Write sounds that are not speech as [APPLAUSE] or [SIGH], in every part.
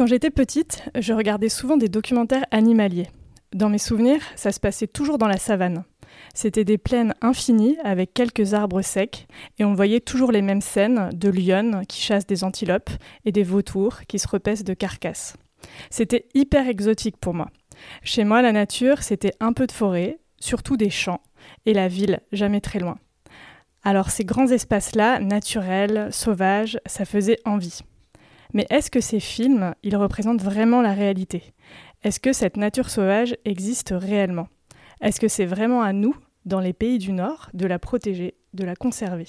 Quand j'étais petite, je regardais souvent des documentaires animaliers. Dans mes souvenirs, ça se passait toujours dans la savane. C'était des plaines infinies avec quelques arbres secs et on voyait toujours les mêmes scènes de lionnes qui chassent des antilopes et des vautours qui se repaissent de carcasses. C'était hyper exotique pour moi. Chez moi, la nature, c'était un peu de forêt, surtout des champs, et la ville, jamais très loin. Alors ces grands espaces-là, naturels, sauvages, ça faisait envie. Mais est-ce que ces films, ils représentent vraiment la réalité? Est-ce que cette nature sauvage existe réellement? Est-ce que c'est vraiment à nous, dans les pays du Nord, de la protéger, de la conserver?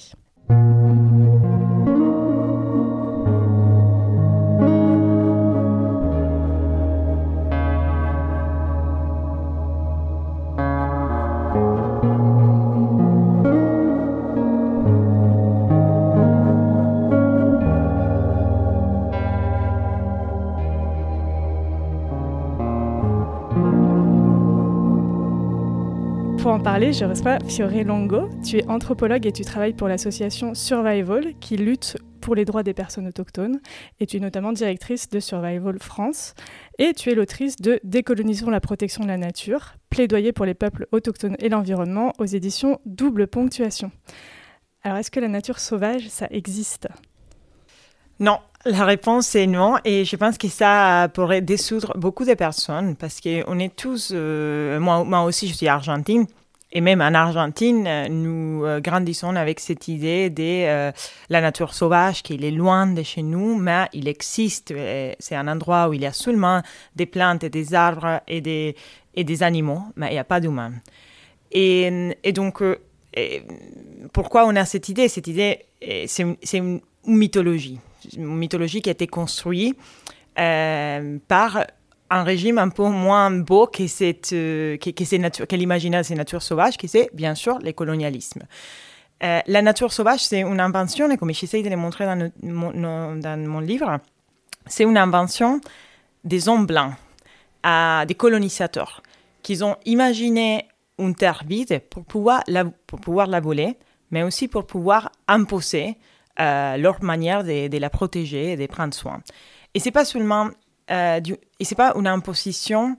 Parler, je reçois Fiore Longo. Tu es anthropologue et tu travailles pour l'association Survival qui lutte pour les droits des personnes autochtones. Et tu es notamment directrice de Survival France. Et tu es l'autrice de Décolonisons la protection de la nature, plaidoyer pour les peuples autochtones et l'environnement aux éditions Double Ponctuation. Alors, est-ce que la nature sauvage, ça existe? Non, la réponse est non, et je pense que ça pourrait dissoudre beaucoup de personnes parce qu'on est tous, euh, moi, moi aussi je suis argentine, et même en Argentine, nous euh, grandissons avec cette idée de euh, la nature sauvage, qui est loin de chez nous, mais il existe. C'est un endroit où il y a seulement des plantes et des arbres et des, et des animaux, mais il n'y a pas d'humains. Et, et, donc, pourquoi on a cette idée? Cette idée, c'est une mythologie une mythologie qui a été construite euh, par un régime un peu moins beau que, cette, euh, que, que, nature, que l'imaginaire de ces natures sauvages, qui c'est bien sûr le colonialisme. Euh, la nature sauvage, c'est une invention, et comme j'essaie de le montrer dans, mon, livre, c'est une invention des hommes blancs, à des colonisateurs, qui ont imaginé une terre vide pour pouvoir la, pour pouvoir la voler, mais aussi pour pouvoir imposer euh, leur manière de, la protéger et de prendre soin. Et c'est pas seulement euh, et c'est pas une imposition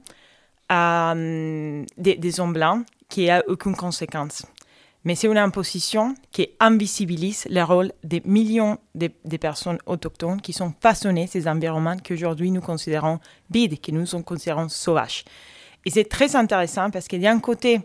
euh, des, hommes blancs qui a aucune conséquence, mais c'est une imposition qui invisibilise le rôle des millions de, personnes autochtones qui sont façonnées ces environnements qu'aujourd'hui nous considérons vides, que nous considérons sauvages. Et c'est très intéressant parce qu'il y a un côté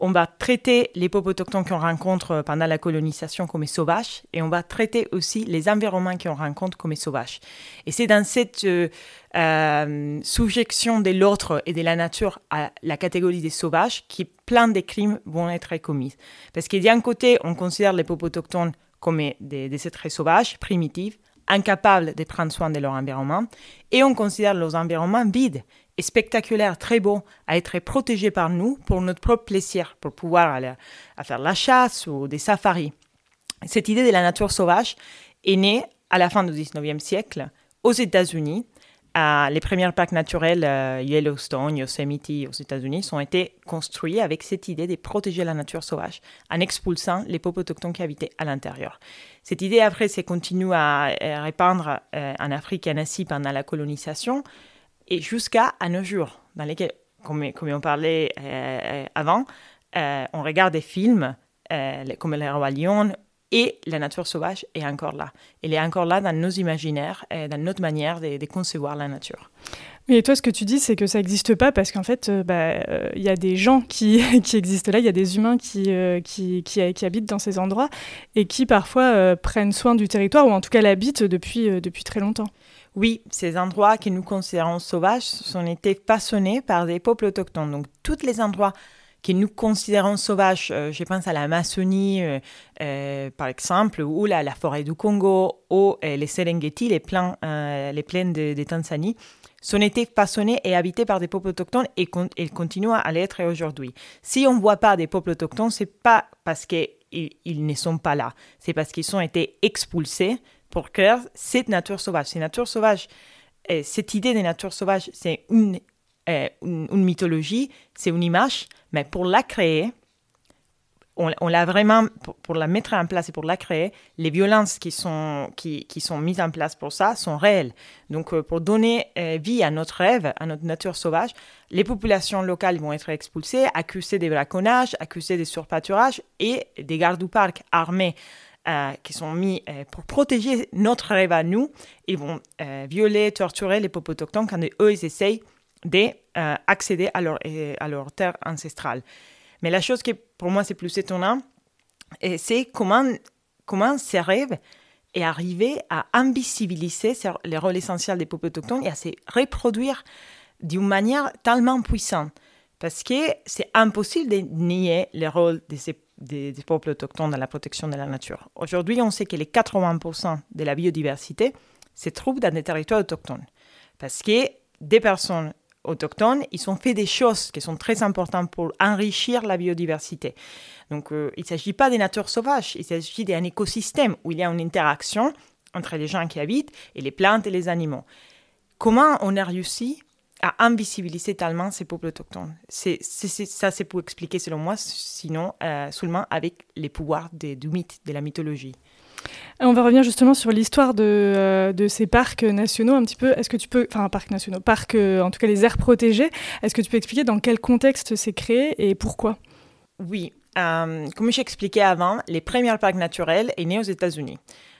on va traiter les peuples autochtones qu'on rencontre pendant la colonisation comme sauvages et on va traiter aussi les environnements qu'on rencontre comme sauvages. Et c'est dans cette euh, euh soujection de l'autre et de la nature à la catégorie des sauvages que plein de crimes vont être commis. Parce qu'il y a un côté, on considère les peuples autochtones comme des, des êtres sauvages, primitifs, incapables de prendre soin de leur environnement, et on considère leurs environnements vides spectaculaire, très beau, à être protégé par nous pour notre propre plaisir, pour pouvoir aller à faire la chasse ou des safaris. Cette idée de la nature sauvage est née à la fin du 19e siècle aux États-Unis. Euh, les premiers parcs naturels euh, Yellowstone, Yosemite aux États-Unis ont été construits avec cette idée de protéger la nature sauvage en expulsant les peuples autochtones qui habitaient à l'intérieur. Cette idée après s'est continuée à, répandre euh, en Afrique et en Asie pendant la colonisation et jusqu'à nos jours, dans lesquels, comme, on parlait euh, euh, avant, euh, on regarde des films comme Le Roi Lion et la nature sauvage est encore là. Elle est encore là dans nos imaginaires, dans notre manière de, concevoir la nature. Et toi, ce que tu dis, c'est que ça n'existe pas parce qu'en fait, bah, il y a des gens qui, [LAUGHS] qui existent là, il y a des humains qui, qui, qui, habitent dans ces endroits et qui parfois prennent soin du territoire ou en tout cas l'habitent depuis, depuis très longtemps. Oui, ces endroits que nous considérons sauvages sont été façonnés par des peuples autochtones. Donc, tous les endroits que nous considérons sauvages, euh, je pense à l'Amazonie, euh, euh, par exemple, ou la, la, forêt du Congo, ou les Serengeti, les, plains, les plaines de, Tanzanie, sont été façonnés et habités par des peuples autochtones et, ils continuent à l'être aujourd'hui. Si on ne voit pas des peuples autochtones, c'est pas parce qu'ils ils ne sont pas là, c'est parce qu'ils ont été expulsés pour créer cette nature sauvage. Cette nature sauvage, cette idée de nature sauvage, c'est euh, une, mythologie, c'est une image, mais pour la créer, on, l'a vraiment, pour, la mettre en place et pour la créer, les violences qui sont, qui, qui sont mises en place pour ça sont réelles. Donc, euh, pour donner euh, vie à notre rêve, à notre nature sauvage, les populations locales vont être expulsées, accusées de braconnage, accusées de surpâturage et des gardes du parc armés qui sont mis pour protéger notre rêve à nous. Ils vont violer, torturer les peuples autochtones quand eux, ils essayent d'accéder à leur, à leur terre ancestrale. Mais la chose qui, pour moi, c'est plus étonnant, c'est comment, comment ces rêves est arrivé à invisibiliser les rôles essentiels des peuples autochtones et à se reproduire d'une manière tellement puissante. Parce que c'est impossible de nier le rôle des, peuples autochtones dans la protection de la nature. Aujourd'hui, on sait que les 80% de la biodiversité se trouve dans des territoires autochtones. Parce que des personnes autochtones, ils ont fait des choses qui sont très importantes pour enrichir la biodiversité. Donc, euh, il ne s'agit pas des natures sauvages, il s'agit d'un écosystème où il y a une interaction entre les gens qui habitent et les plantes et les animaux. Comment on a réussi à invisibiliser tellement ces peuples autochtones? C'est, Ça, c'est pour expliquer, selon moi, sinon euh, seulement avec les pouvoirs du mythe, de la mythologie. On va revenir justement sur l'histoire de, euh, de, ces parcs nationaux un petit peu. Est-ce que tu peux, enfin parcs nationaux, parcs, euh, en tout cas les aires protégées, est-ce que tu peux expliquer dans quel contexte c'est créé et pourquoi? Oui, euh, comme j'expliquais avant, les premiers parcs naturels est né aux États-Unis.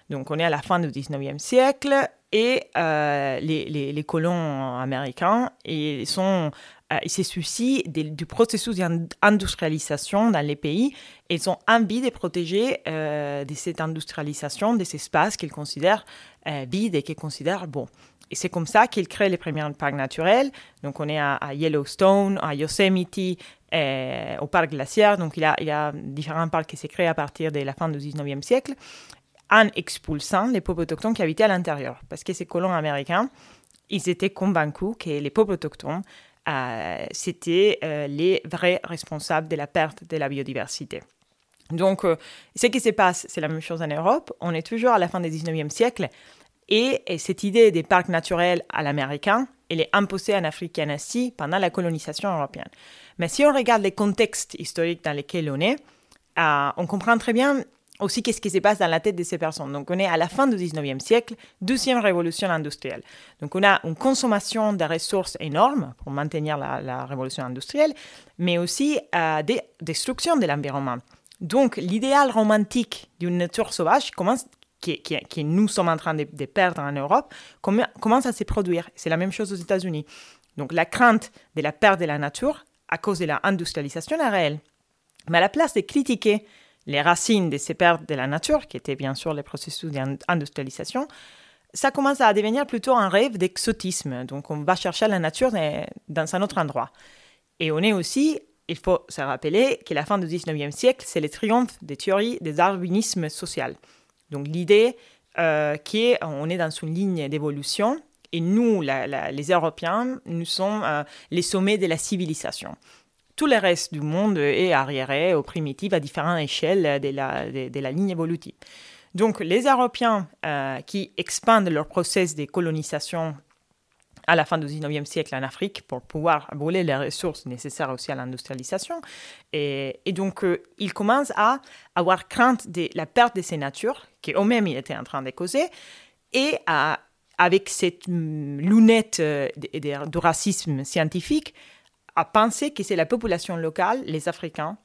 Donc on est à la fin du 19e siècle et les, les, colons américains ils sont euh, il se soucient du processus d'industrialisation dans les pays ils ont envie de protéger euh, cette industrialisation des espaces qu'ils considèrent euh, vides et qu'ils considèrent bons. Et c'est comme ça qu'ils créent les premiers parcs naturels. Donc on est à, Yellowstone, à Yosemite, au parc glaciaire. Donc il y, a, différents parcs qui s'est créés à partir de la fin du 19e siècle en expulsant les peuples autochtones qui habitaient à l'intérieur. Parce que ces colons américains, ils étaient convaincus que les peuples autochtones euh, c'était euh, les vrais responsables de la perte de la biodiversité. Donc, euh, ce qui se passe, c'est la même chose en Europe. On est toujours à la fin du 19e siècle et, cette idée des parcs naturels à l'américain, elle est imposée en Afrique et en Asie pendant la colonisation européenne. Mais si on regarde les contextes historiques dans lesquels on est, on comprend très bien aussi qu'est-ce qui se passe dans la tête de ces personnes? Donc on est à la fin du 19e siècle, deuxième révolution industrielle. Donc on a une consommation de ressources énorme pour maintenir la, révolution industrielle, mais aussi euh, des destructions de l'environnement. Donc l'idéal romantique d'une nature sauvage commence que, nous sommes en train de, perdre en Europe, commence à se produire. C'est la même chose aux États-Unis. Donc la crainte de la perte de la nature à cause de l'industrialisation est réelle. Mais à la place de critiquer les racines de ces pertes de la nature, qui étaient bien sûr les processus d'industrialisation, ça commence à devenir plutôt un rêve d'exotisme. Donc on va chercher la nature dans un autre endroit. Et on est aussi, il faut se rappeler que la fin du 19e siècle, c'est le triomphe des théories des darwinismes social. Donc l'idée euh, qui est, on est dans une ligne d'évolution, et nous, les Européens, nous sommes euh, les sommets de la civilisation tout le reste du monde est arriéré ou primitif à différentes échelles de la, de, ligne évolutive. Donc les Européens euh, qui expandent leur processus de colonisation à la fin du 19e siècle en Afrique pour pouvoir brûler les ressources nécessaires aussi à l'industrialisation. Et, donc, euh, ils commencent à avoir crainte de la perte de ces natures, qu'eux-mêmes ils étaient en train de causer, et avec cette mm, lunette euh, de, racisme scientifique, à penser que c'est la population locale, les Africains,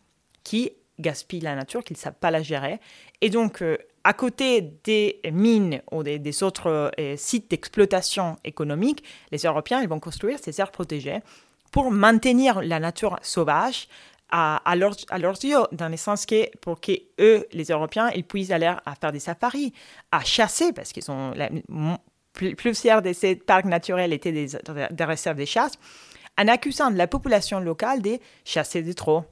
qui gaspillent la nature, qu'ils ne savent pas la gérer. Et donc, euh, à côté des mines ou des, autres euh, sites d'exploitation économique, les Européens ils vont construire ces aires protégées pour maintenir la nature sauvage à, leurs, yeux, dans le sens que pour que eux, les Européens, ils puissent aller à faire des safaris, à chasser, parce qu'ils sont la, plusieurs de ces parcs naturels étaient des réserves de chasse en accusant la population locale de chasser des trop,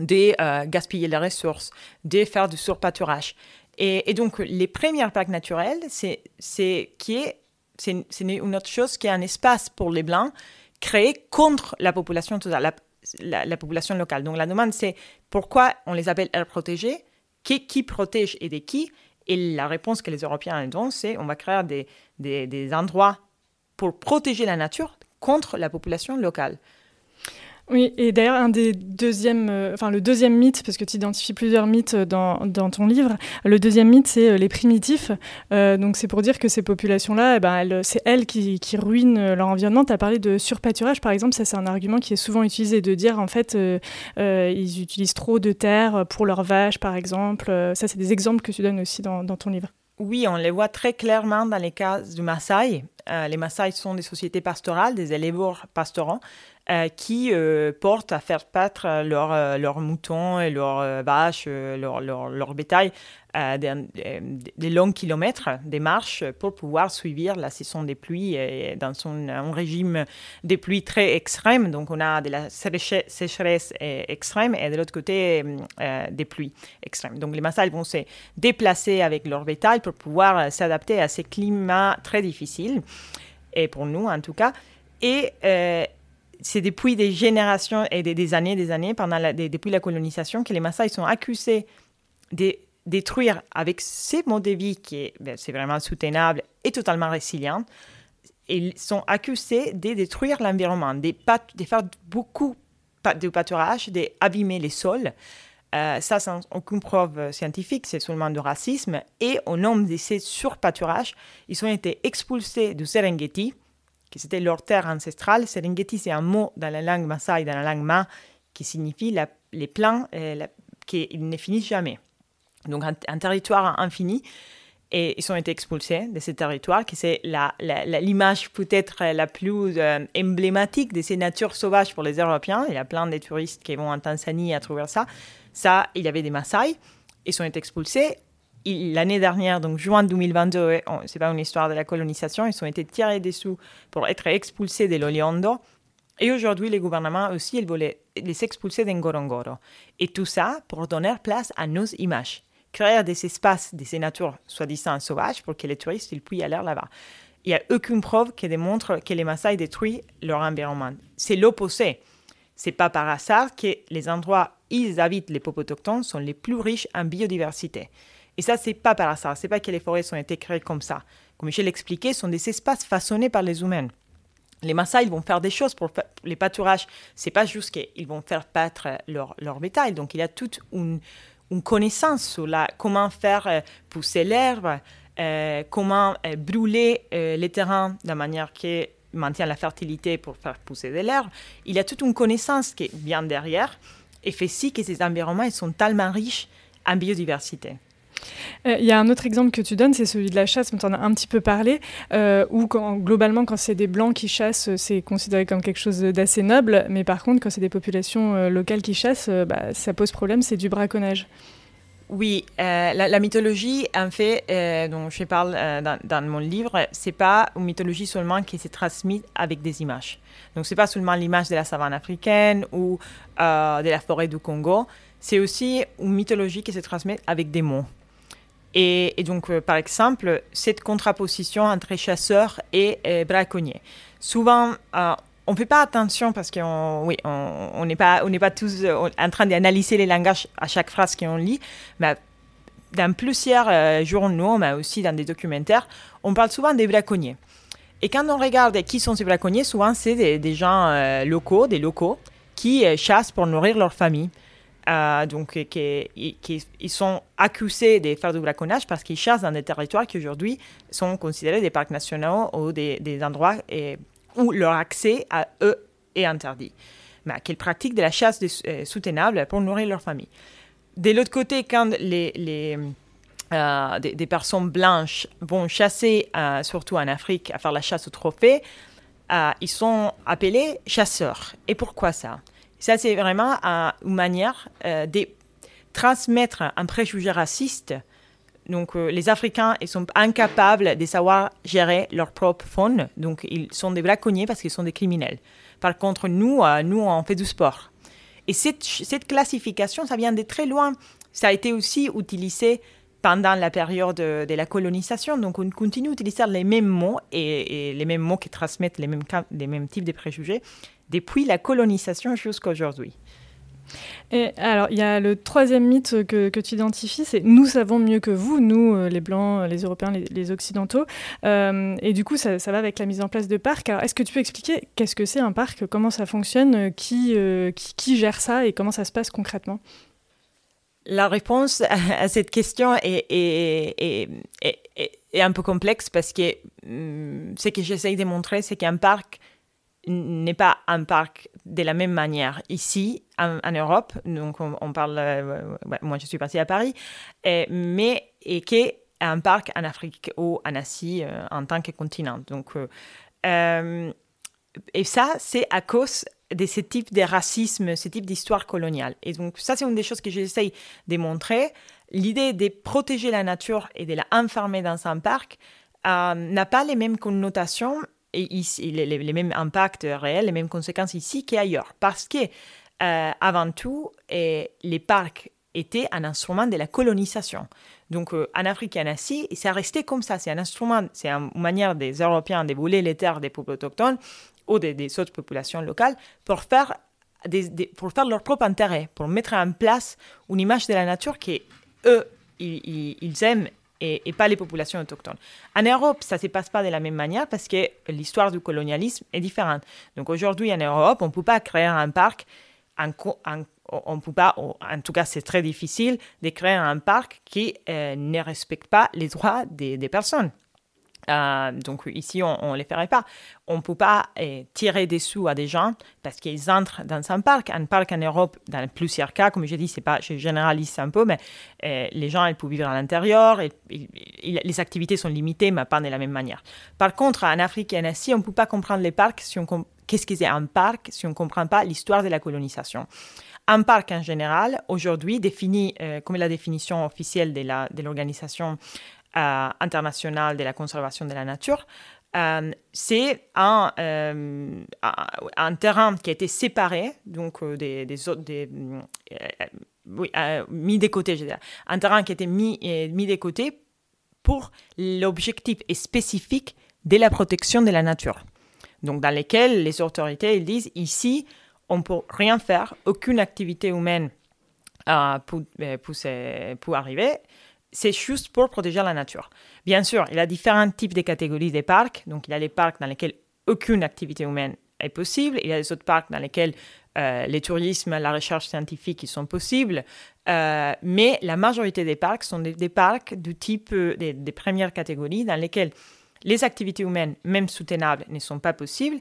de euh, gaspiller les ressources, de faire du surpâturage. Et, donc, les premiers parcs naturels, c'est qui est, une autre chose qui est un espace pour les Blancs créé contre la population totale, la, population locale. Donc, la demande, c'est pourquoi on les appelle aires protégées, qui, qui protège et de qui? Et la réponse que les Européens donnent, c'est on va créer des, des endroits pour protéger la nature contre la population locale. Oui, et d'ailleurs, un des deuxièmes, euh, enfin le deuxième mythe, parce que tu identifies plusieurs mythes dans, dans, ton livre, le deuxième mythe, c'est euh, les primitifs. Euh, donc c'est pour dire que ces populations-là, eh ben, c'est elles qui, qui, ruinent leur environnement. Tu as parlé de surpâturage, par exemple, ça c'est un argument qui est souvent utilisé, de dire en fait, ils utilisent trop de terre pour leurs vaches, par exemple. ça, c'est des exemples que tu donnes aussi dans, dans ton livre. Oui, on les voit très clairement dans les cas du Maasai. Les Maasai sont des sociétés pastorales, des éleveurs pastorants. Euh, qui euh, portent à faire leurs euh, leurs moutons et leurs vaches, leur, leur, bétail des, des, longs kilomètres, des marches pour pouvoir suivre la saison des pluies dans son, un régime des pluies très extrême. Donc on a de la sécheresse extrême et de l'autre côté des pluies extrêmes. Donc les Maasai vont se déplacer avec leur bétail pour pouvoir s'adapter à ces climats très difficiles, et pour nous en tout cas. Et, c'est depuis des générations et des, années, des années, depuis la colonisation, que les Maasai sont accusés de détruire avec ces modes de vie qui est, ben, c'est vraiment soutenable et totalement résilient. Ils sont accusés de détruire l'environnement, de, de, faire beaucoup de pâturage, d'abîmer les sols. Euh, ça, sans aucune preuve scientifique, c'est seulement du racisme. Et au nom de ces surpâturages, ils ont été expulsés du Serengeti, c'était leur terre ancestrale. Serengeti, c'est un mot dans la langue Maasai, dans la langue Ma, qui signifie les plans euh, qui ne finissent jamais. Donc un, territoire infini. Et ils ont été expulsés de ce territoire, qui c'est l'image peut-être la plus euh, emblématique de ces natures sauvages pour les Européens. Il y a plein de touristes qui vont en Tanzanie à trouver ça. Ça, il y avait des Maasai. Ils ont été expulsés l'année dernière, donc juin 2022, c'est pas une histoire de la colonisation, ils ont été tirés dessous pour être expulsés de l'Oliondo. Et aujourd'hui, les gouvernements aussi, ils voulaient les expulser d'Ngorongoro. Et tout ça pour donner place à nos images. Créer des espaces de ces natures soi-disant sauvages pour que les touristes ils puissent aller là-bas. Il n'y a aucune preuve qui démontre que les Maasai détruisent leur environnement. C'est l'opposé. C'est pas par hasard que les endroits où ils habitent les peuples autochtones sont les plus riches en biodiversité. Et ça, c'est pas par hasard. C'est pas que les forêts sont été créées comme ça. Comme je l'expliquais, ce sont des espaces façonnés par les humains. Les Maasai, ils vont faire des choses pour les pâturages. C'est pas juste qu'ils vont faire paître leur, bétail. Donc, il y a toute une, connaissance sur la, comment faire euh, pousser l'herbe, euh, comment euh, brûler les terrains de manière qui maintient la fertilité pour faire pousser de l'herbe. Il y a toute une connaissance qui bien derrière et fait si que ces environnements sont tellement riches en biodiversité. Euh, il y a un autre exemple que tu donnes, c'est celui de la chasse, dont on a un petit peu parlé, euh, où globalement, quand c'est des blancs qui chassent, c'est considéré comme quelque chose d'assez noble, mais par contre, quand c'est des populations euh, locales qui chassent, bah, ça pose problème, c'est du braconnage. Oui, la, mythologie, en fait, dont je parle dans, mon livre, c'est pas une mythologie seulement qui se transmise avec des images. Donc, c'est pas seulement l'image de la savane africaine ou de la forêt du Congo, c'est aussi une mythologie qui se transmet avec des mots. Et, donc, euh, par exemple, cette contraposition entre chasseurs et euh, braconniers. Souvent, euh, on ne fait pas attention parce qu'on n'est pas, tous en train d'analyser les langages à chaque phrase qu'on lit, mais dans plusieurs journaux, mais aussi dans des documentaires, on parle souvent des braconniers. Et quand on regarde qui sont ces braconniers, souvent c'est des, gens locaux, des locaux, qui chassent pour nourrir leur famille. Euh, donc, qui, ils sont accusés de faire du braconnage parce qu'ils chassent dans des territoires qui aujourd'hui sont considérés des parcs nationaux ou des, endroits où leur accès à eux est interdit. Mais qu'ils pratiquent de la chasse euh, soutenable pour nourrir leur famille. De l'autre côté, quand les, les euh, des, personnes blanches vont chasser, surtout en Afrique, à faire la chasse au trophée, ils sont appelés chasseurs. Et pourquoi ça? Ça, c'est vraiment une manière euh, de transmettre un préjugé raciste. Donc, euh, les Africains, ils sont incapables de savoir gérer leur propre faune. Donc, ils sont des braconniers parce qu'ils sont des criminels. Par contre, nous, euh, nous, on fait du sport. Et cette, classification, ça vient de très loin. Ça a été aussi utilisé pendant la période de, la colonisation. Donc, on continue d'utiliser les mêmes mots et, les mêmes mots qui transmettent les mêmes types de préjugés depuis la colonisation jusqu'à aujourd'hui. Et alors, il y a le troisième mythe que, tu identifies, c'est nous savons mieux que vous, nous, euh, les Blancs, les Européens, les, Occidentaux. Euh, et du coup, ça, va avec la mise en place de parcs. Alors, est-ce que tu peux expliquer qu'est-ce que c'est un parc, comment ça fonctionne, qui, euh, qui, gère ça et comment ça se passe concrètement? La réponse à cette question est, est, est, un peu complexe parce que hum, ce que j'essaye de montrer, c'est qu'un parc n'est pas un parc de la même manière ici en, Europe. Donc on, parle, euh, moi je suis partie à Paris, mais et un parc en Afrique ou en Asie euh, en tant que continent. Donc euh, et ça c'est à cause de ce type de racisme, ce type d'histoire coloniale. Et donc ça c'est une des choses que j'essaye de montrer. L'idée de protéger la nature et de la enfermer dans un parc n'a pas les mêmes connotations et ici, les, mêmes impacts réels, les mêmes conséquences ici qu'ailleurs. Parce que, euh, avant tout, les parcs étaient un instrument de la colonisation. Donc, euh, en Afrique et en Asie, c'est resté comme ça. C'est un instrument, c'est une manière des Européens de voler les terres des peuples autochtones ou des, autres populations locales pour faire, pour faire leur propre intérêt, pour mettre en place une image de la nature qui, eux, ils aiment et, pas les populations autochtones. En Europe, ça ne se passe pas de la même manière parce que l'histoire du colonialisme est différente. Donc aujourd'hui, en Europe, on ne peut pas créer un parc, on peut pas, en tout cas c'est très difficile, de créer un parc qui euh, ne respecte pas les droits des personnes. Euh, donc ici, on ne les ferait pas. On ne peut pas euh, tirer des sous à des gens parce qu'ils entrent dans un parc. Un parc en Europe, dans plusieurs cas, comme je dis, pas, je généralise un peu, mais euh, les gens, ils peuvent vivre à l'intérieur. Les activités sont limitées, mais pas de la même manière. Par contre, en Afrique et en Asie, on ne peut pas comprendre les parcs si on qu'est-ce que un parc si on ne comprend pas l'histoire de la colonisation. Un parc en général, aujourd'hui, défini comme la définition officielle de l'organisation euh, international de la conservation de la nature, euh, c'est un, euh, un, terrain qui a été séparé, donc des, des autres, des, mis de côté, je veux un terrain qui a été mis, mis de côté pour l'objectif spécifique de la protection de la nature. Donc, dans lesquels les autorités ils disent ici, on ne peut rien faire, aucune activité humaine pour, pour, pour, arriver c'est juste pour protéger la nature. Bien sûr, il y a différents types de catégories de parcs. Donc, il y a les parcs dans lesquels aucune activité humaine est possible. Il y a les autres parcs dans lesquels euh, les tourismes, la recherche scientifique ils sont possibles. Euh, mais la majorité des parcs sont des, parcs du type euh, des, des, premières catégories dans lesquels les activités humaines, même soutenables, ne sont pas possibles.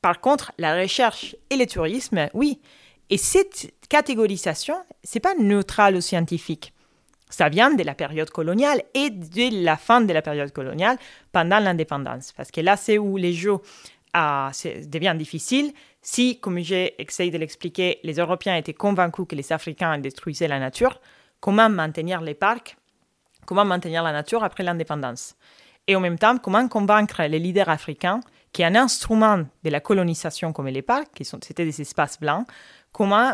Par contre, la recherche et le tourisme, oui. Et cette catégorisation, c'est pas neutral ou scientifique. Ça vient de la période coloniale et de la fin de la période coloniale pendant l'indépendance. Parce que là, c'est où les jeux euh, deviennent difficiles. Si, comme j'ai essayé de l'expliquer, les Européens étaient convaincus que les Africains détruisaient la nature, comment maintenir les parcs, comment maintenir la nature après l'indépendance? Et en même temps, comment convaincre les leaders africains qu'un instrument de la colonisation comme les parcs, qui c'était des espaces blancs, comment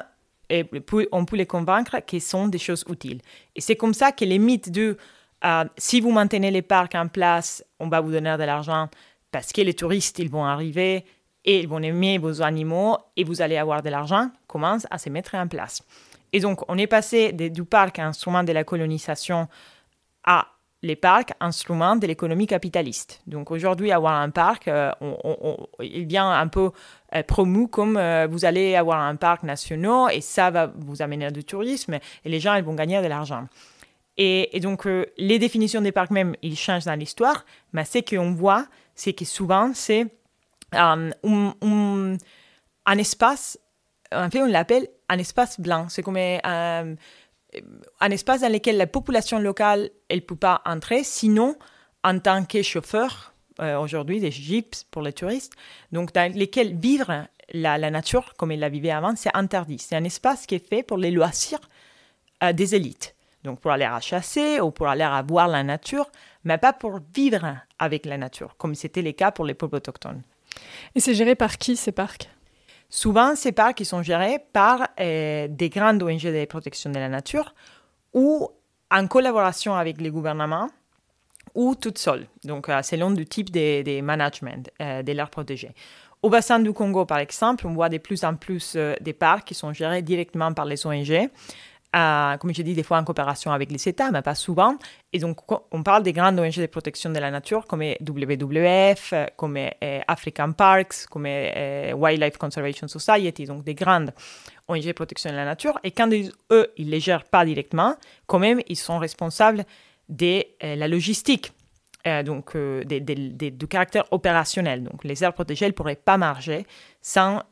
et on peut les convaincre qu'ils sont des choses utiles. Et c'est comme ça que les mythes de euh, si vous maintenez les parcs en place, on va vous donner de l'argent parce que les touristes ils vont arriver et ils vont aimer vos animaux et vous allez avoir de l'argent, commencent à se mettre en place. Et donc, on est passé du parc instrument de la colonisation à les parcs instruments de l'économie capitaliste. Donc aujourd'hui, avoir un parc, euh, il vient un peu euh, promu comme euh, vous allez avoir un parc national et ça va vous amener du tourisme et les gens ils vont gagner de l'argent. Et, donc les définitions des parcs même, ils changent dans l'histoire, mais ce qu'on voit, c'est que souvent c'est un, un, espace, en fait on l'appelle un espace blanc. C'est comme un un espace dans lequel la population locale elle peut pas entrer, sinon en tant que chauffeur, euh, aujourd'hui des jeeps pour les touristes, donc dans lesquels vivre la, nature comme elle la vivait avant, c'est interdit. C'est un espace qui est fait pour les loisirs euh, des élites. Donc pour aller à chasser ou pour aller à voir la nature, mais pas pour vivre avec la nature, comme c'était le cas pour les peuples autochtones. Et c'est géré par qui ces parcs? Souvent, ces parcs sont gérés par euh, des grandes ONG de protection de la nature ou en collaboration avec les gouvernements ou toutes seules, donc selon le type de management des l'air protégés. Au bassin du Congo, par exemple, on voit de plus en plus des parcs qui sont gérés directement par les ONG comme je dis, des fois en coopération avec les États, mais pas souvent. Et donc, on parle des grandes ONG de protection de la nature comme WWF, comme euh, African Parks, comme euh, Wildlife Conservation Society, donc des grandes ONG de protection de la nature. Et quand eux, ils ne les gèrent pas directement, quand même, ils sont responsables de euh, la logistique. donc du caractère opérationnel. Donc les aires protégées ne pourraient pas marcher sans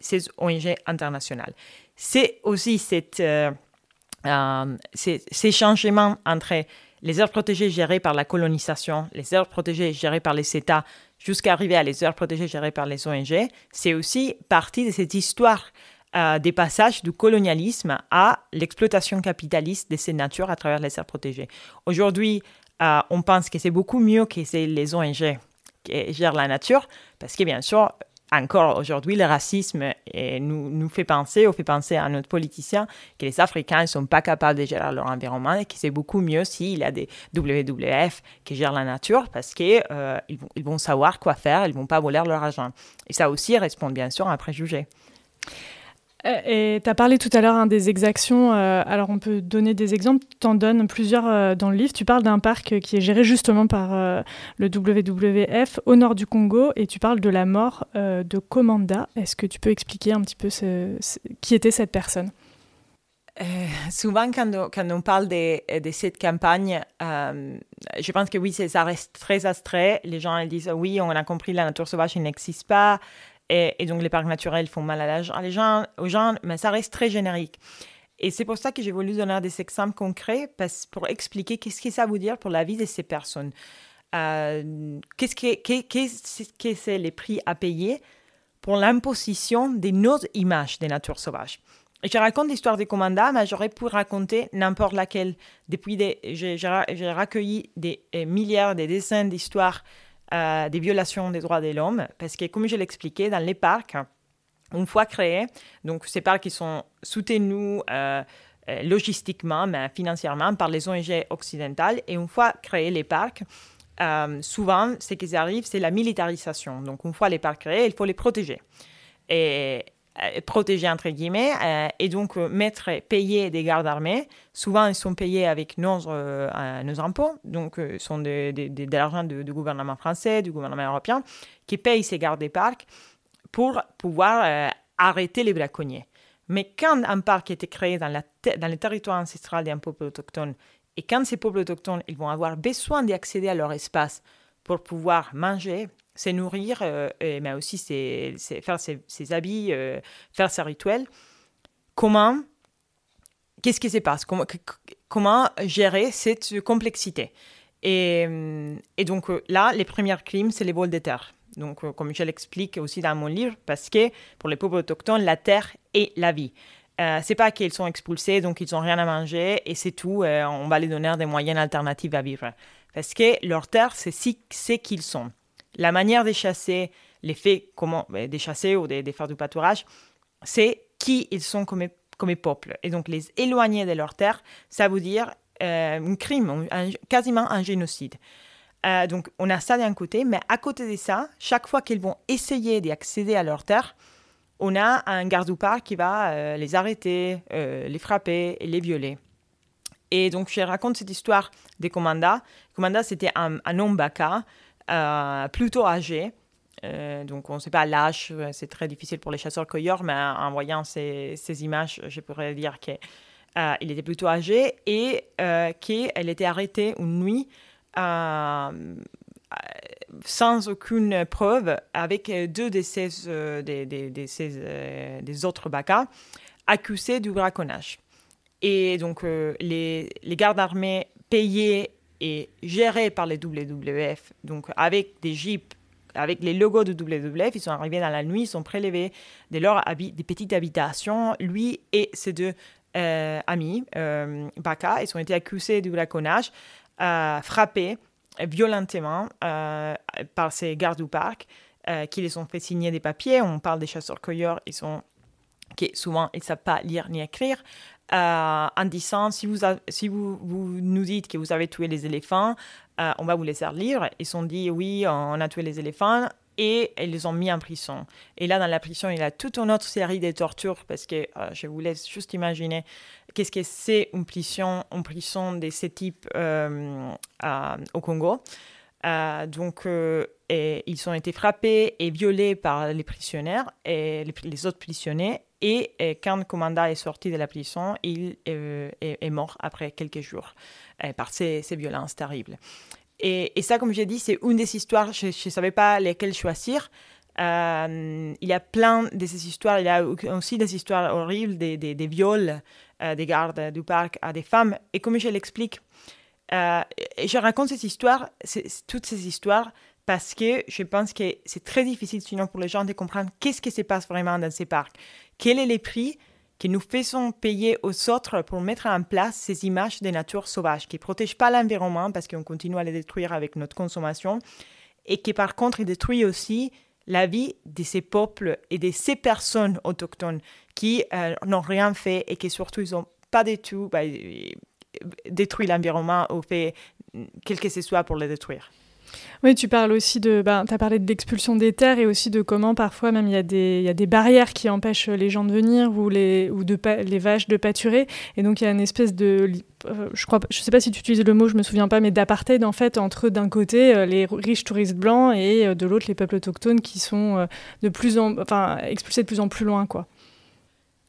ces ONG internationales c'est aussi cette, euh, euh, ces, changements entre les aires protégées gérées par la colonisation, les aires protégées gérées par les États, jusqu'à arriver à les aires protégées gérées par les ONG, c'est aussi partie de cette histoire euh, des passages du colonialisme à l'exploitation capitaliste de ces natures à travers les aires protégées. Aujourd'hui, on pense que c'est beaucoup mieux que c'est les ONG qui gèrent la nature, parce que bien sûr, encore aujourd'hui, le racisme nous, nous fait penser, ou fait penser à notre politicien, que les Africains ne sont pas capables de gérer leur environnement et que c'est beaucoup mieux s'il y a des WWF qui gèrent la nature parce qu'ils euh, ils vont savoir quoi faire, ils ne vont pas voler leur argent. Et ça aussi répond bien sûr à un préjugé. Euh, et tu as parlé tout à l'heure hein, des exactions. Euh, alors, on peut donner des exemples. Tu en donnes plusieurs euh, dans le livre. Tu parles d'un parc qui est géré justement par le WWF au nord du Congo et tu parles de la mort de Commanda. Est-ce que tu peux expliquer un petit peu qui était cette personne? Souvent, quand on, parle de, de cette campagne, je pense que oui, ça reste très abstrait. Les gens ils disent oui, on a compris, la nature sauvage n'existe pas. Et, donc les parcs naturels font mal à la, les gens, aux gens, mais ça reste très générique. Et c'est pour ça que j'ai voulu donner des exemples concrets parce, pour expliquer qu'est-ce que ça veut dire pour la vie de ces personnes. Euh, qu'est-ce que c'est les prix à payer pour l'imposition de nos images des natures sauvages? Je raconte l'histoire des commandants, mais j'aurais pu raconter n'importe laquelle. Depuis, j'ai recueilli des milliards, des dizaines d'histoires euh, des violations des droits de l'homme, parce que comme je l'expliquais, dans les parcs, une fois créés, donc ces parcs qui sont soutenus euh, euh, logistiquement, mais financièrement par les ONG occidentales, et une fois créés les parcs, souvent, ce qui arrive, c'est la militarisation. Donc, une fois les parcs créés, il faut les protéger. Euh, protégés entre guillemets euh, et donc euh, mettre payer des gardes armés souvent ils sont payés avec nos, nos impôts. Donc ce sont de, de, l'argent du gouvernement français du gouvernement européen qui payent ces gardes des parcs pour pouvoir arrêter les braconniers. Mais quand un parc était créé dans, la dans le territoire ancestral d'un peuple autochtone et quand ces peuples autochtones ils vont avoir besoin d'accéder à leur espace pour pouvoir manger c'est nourrir, euh, mais aussi faire ses, habits, euh, faire ses rituels. Comment, qu'est-ce qui se passe? Comment, gérer cette complexité? Et, et, donc euh, là, les premiers crimes, c'est les vols de terre. Donc, comme je l'explique aussi dans mon livre, parce que pour les peuples autochtones, la terre est la vie. Euh, c'est pas qu'ils sont expulsés, donc ils n'ont rien à manger et c'est tout. on va les donner des moyens alternatifs à vivre. Parce que leur terre, c'est ce qu'ils sont la manière de chasser, les faits comment, ben, des chasser ou de, faire du pâturage, c'est qui ils sont comme, comme peuple. Et donc les éloigner de leur terre, ça veut dire euh, un crime, quasiment un génocide. Euh, donc on a ça d'un côté, mais à côté de ça, chaque fois qu'ils vont essayer d'accéder à leur terre, on a un garde-parc qui va euh, les arrêter, les frapper et les violer. Et donc je raconte cette histoire des commandas. Commanda, c'était un, un homme baka plutôt âgé. Euh, donc on ne sait pas l'âge, euh, c'est très difficile pour les chasseurs-cueilleurs, mais en voyant ces, images, je pourrais dire qu'il il était plutôt âgé et qu'elle était arrêtée une nuit sans aucune preuve avec deux de ces, des, des, des, des, autres bacas accusés du braconnage. Et donc les, les gardes armés payaient et géré par les WWF, donc avec des jeeps, avec les logos de WWF, ils sont arrivés dans la nuit, ils sont prélevés de leur des petites habitations, lui et ses deux euh, amis, euh, Baka, ils ont été accusés du braconnage, euh, frappés violentement par ces gardes du parc, qui les ont fait signer des papiers. On parle des chasseurs-cueilleurs, ils sont souvent ils ne savent pas lire ni écrire, en disant si, vous, nous dites que vous avez tué les éléphants, on va vous laisser lire. Ils ont dit oui, on a tué les éléphants et ils les ont mis en prison. Et là, dans la prison, il y a toute une autre série de tortures parce que euh, je vous laisse juste imaginer qu'est-ce que c'est une prison, une prison de ce type euh, au Congo. Euh, donc, ils ont été frappés et violés par les prisonniers et les, autres prisonniers. Et, quand le commandant est sorti de la prison, il est, mort après quelques jours par ces, ces violences terribles. Et, ça, comme j'ai dit, c'est une des histoires, je ne savais pas lesquelles choisir. Euh, il y a plein de ces histoires. Il y a aussi des histoires horribles, des, des, viols euh, des gardes du parc à des femmes. Et comme je l'explique, euh, je raconte ces histoires, toutes ces histoires, parce que je pense que c'est très difficile sinon pour les gens de comprendre qu'est-ce qui se passe vraiment dans ces parcs. Quel est le prix que nous faisons payer aux autres pour mettre en place ces images de nature sauvage qui ne protègent pas l'environnement parce qu'on continue à les détruire avec notre consommation et qui par contre détruit aussi la vie de ces peuples et de ces personnes autochtones qui euh, n'ont rien fait et qui surtout ils n'ont pas du tout bah, détruit l'environnement ou fait quel que ce soit pour les détruire. Oui, tu parles aussi de. Ben, as parlé de l'expulsion des terres et aussi de comment parfois même il y, a des, y a des barrières qui empêchent les gens de venir ou les, ou de les vaches de pâturer. Et donc il y a une espèce de. Euh, je crois, je sais pas si tu utilises le mot, je me souviens pas, mais d'apartheid en fait entre d'un côté euh, les riches touristes blancs et euh, de l'autre les peuples autochtones qui sont de plus en, enfin expulsés de plus en plus loin, quoi.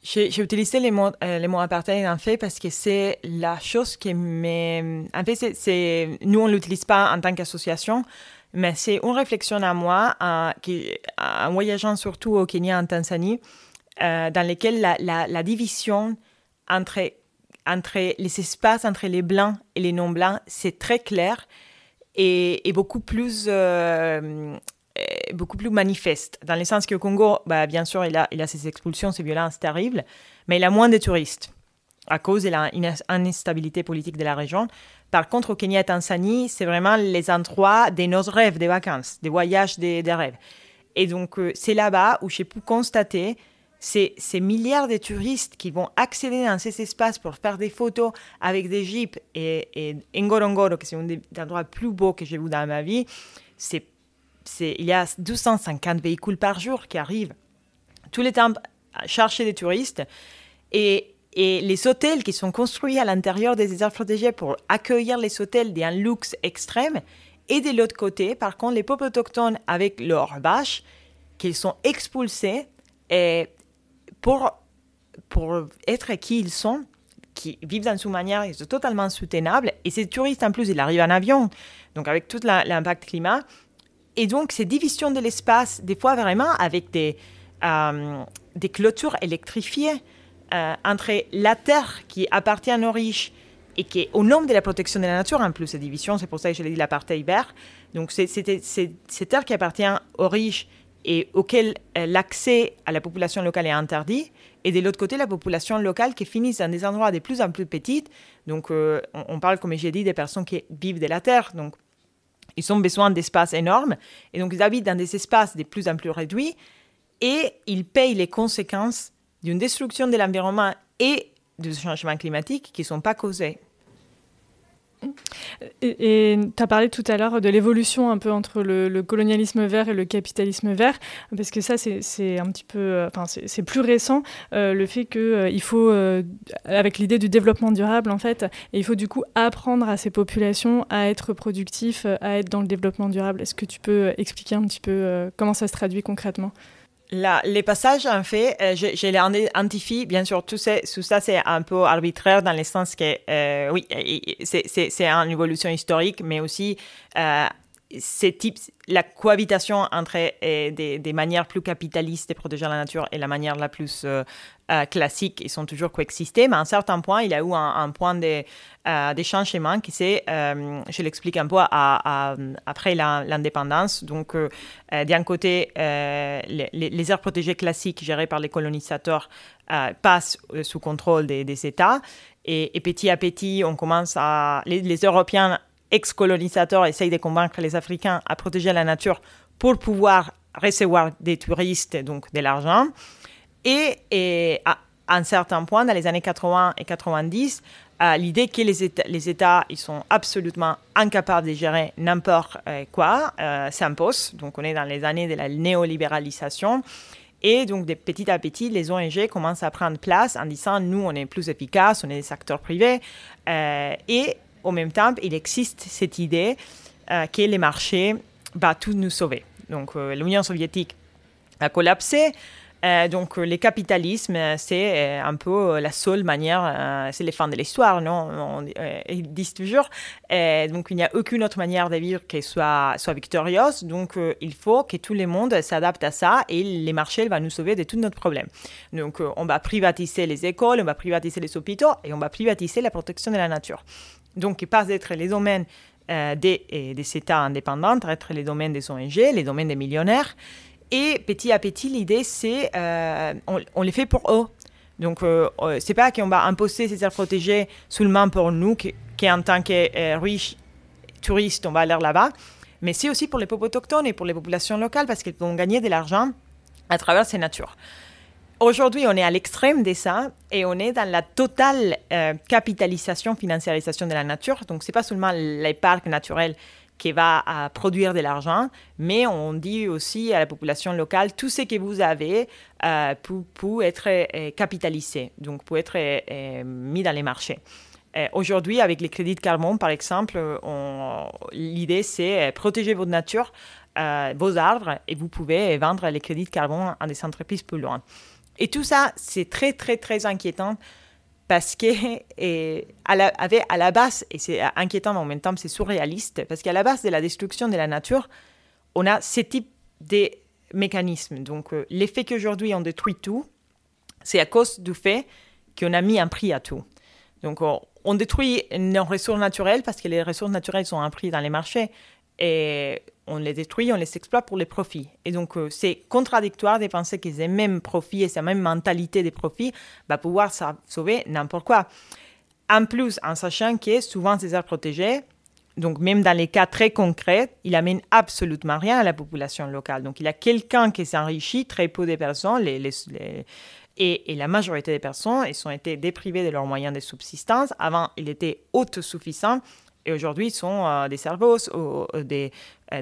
J'ai utilisé les mots, euh, les mots apartheid en fait parce que c'est la chose qui me... En fait, c'est, nous, on ne l'utilise pas en tant qu'association, mais c'est une réflexion à moi euh, qui, en voyageant surtout au Kenya, en Tanzanie, euh, dans lesquelles la, la, division entre, entre les espaces entre les blancs et les non-blancs, c'est très clair et, et beaucoup plus beaucoup plus manifeste, dans le sens qu'au Congo, bah, bien sûr, il a, il a ses expulsions, ses violences terribles, mais il a moins de touristes à cause de l'instabilité politique de la région. Par contre, au Kenya et Tanzanie, c'est vraiment les endroits de nos rêves, des vacances, des voyages, des, rêves. Et donc, euh, c'est là-bas où j'ai pu constater ces, ces, milliards de touristes qui vont accéder dans ces espaces pour faire des photos avec des jeeps et, et Ngorongoro, qui c'est un des endroits plus beaux que j'ai vu dans ma vie. C'est il y a 250 véhicules par jour qui arrivent tous les temps à chercher des touristes. Et, les hôtels qui sont construits à l'intérieur des déserts protégés pour accueillir les hôtels d'un luxe extrême. Et de l'autre côté, par contre, les peuples autochtones avec leurs vaches, qui sont expulsés pour, pour être qui ils sont, qui vivent dans une manière totalement soutenable. Et ces touristes, en plus, ils arrivent en avion, donc avec tout l'impact climat. Et donc, ces divisions de l'espace, des fois vraiment avec des, euh, des clôtures électrifiées euh, entre la terre qui appartient aux riches et qui est au nom de la protection de la nature, en plus, ces divisions, c'est pour ça que je l'ai dit, l'apartheid vert. Donc, c'est cette terre qui appartient aux riches et auquel euh, l'accès à la population locale est interdit, et de l'autre côté, la population locale qui finit dans des endroits de plus en plus petits. Donc, on, on, parle, comme j'ai dit, des personnes qui vivent de la terre, donc ils ont besoin d'espaces énormes et donc ils habitent dans des espaces de plus en plus réduits et ils payent les conséquences d'une destruction de l'environnement et du changement climatique qui ne sont pas causés. Et tu as parlé tout à l'heure de l'évolution un peu entre le, colonialisme vert et le capitalisme vert, parce que ça, c'est un petit peu, euh, enfin, c'est plus récent, euh, le fait qu'il euh, faut, avec l'idée du développement durable, en fait, et il faut du coup apprendre à ces populations à être productifs, à être dans le développement durable. Est-ce que tu peux expliquer un petit peu comment ça se traduit concrètement? Les passages, en fait, euh, je, les identifie, bien sûr, tout, ça, tout ça c'est un peu arbitraire dans le sens que, euh, oui, c'est une évolution historique, mais aussi euh, types, la cohabitation entre euh, des, manières plus capitalistes de protéger la nature et la manière la plus euh, euh, classique, ils sont toujours coexistés, mais à un certain point, il y a eu un, point de, de, changement qui c'est, je l'explique un peu, après l'indépendance. Donc, d'un côté, les, aires protégées classiques gérées par les colonisateurs passent sous contrôle des, États. Et, et, petit à petit, on commence à. Les Européens ex-colonisateurs essayent de convaincre les Africains à protéger la nature pour pouvoir recevoir des touristes, donc de l'argent. Et, à, un certain point, dans les années 80 et 90, l'idée que les États, les États, ils sont absolument incapables de gérer n'importe euh, quoi euh, s'impose. Donc, on est dans les années de la néolibéralisation. Et donc, petit à petit, les ONG commencent à prendre place en disant, nous, on est plus efficace, on est des acteurs privés. Euh, et au même temps, il existe cette idée que les marchés vont tout nous sauver. Donc, l'Union soviétique a collapsé. Euh, donc, euh, le capitalisme, euh, c'est un peu la seule manière, c'est les fins de l'histoire, non? Ils disent toujours. donc, il n'y a aucune autre manière de vivre qui soit, soit victorieuse. Donc, il faut que tout le monde s'adapte à ça et les marchés vont nous sauver de tous nos problèmes. Donc, on va privatiser les écoles, on va privatiser les hôpitaux et on va privatiser la protection de la nature. Donc, il passe d'être les domaines des, des États indépendants être les domaines des ONG, les domaines des millionnaires. Et petit à petit, l'idée, c'est euh, on, les fait pour eux. Donc, euh, euh, c'est pas qu'on va imposer ces aires protégées seulement pour nous, qui, en tant que riches touristes, on va aller là-bas, mais c'est aussi pour les peuples autochtones et pour les populations locales parce qu'ils vont gagner de l'argent à travers ces natures. Aujourd'hui, on est à l'extrême de ça et on est dans la totale capitalisation, financiarisation de la nature. Donc, c'est pas seulement les parcs naturels qui va à produire de l'argent, mais on dit aussi à la population locale, tout ce que vous avez euh, pour, être euh, capitalisé, donc pour être euh, mis dans les marchés. Aujourd'hui, avec les crédits de carbone, par exemple, l'idée c'est protéger votre nature, vos arbres, et vous pouvez vendre les crédits de carbone à des entreprises plus loin. Et tout ça, c'est très, très, très inquiétant parce que [LAUGHS] et à, la, base, et c'est inquiétant mais en même temps c'est surréaliste, parce qu'à la base de la destruction de la nature, on a ce type de mécanismes. Donc euh, l'effet qu'aujourd'hui on détruit tout, c'est à cause du fait qu'on a mis un prix à tout. Donc on, on détruit nos ressources naturelles parce que les ressources naturelles sont un prix dans les marchés. Et on les détruit, on les exploite pour les profits. Et donc, euh, c'est contradictoire de penser que ces mêmes profits et cette même mentalité des profits va pouvoir sauver n'importe quoi. En plus, en sachant que souvent ces aires protégées, donc même dans les cas très concrets, il amène absolument rien à la population locale. Donc il y a quelqu'un qui s'enrichit, très peu de personnes, et, la majorité des personnes, ils ont été déprivées de leurs moyens de subsistance. Avant, il était autosuffisant et aujourd'hui, ils sont euh, des servos euh,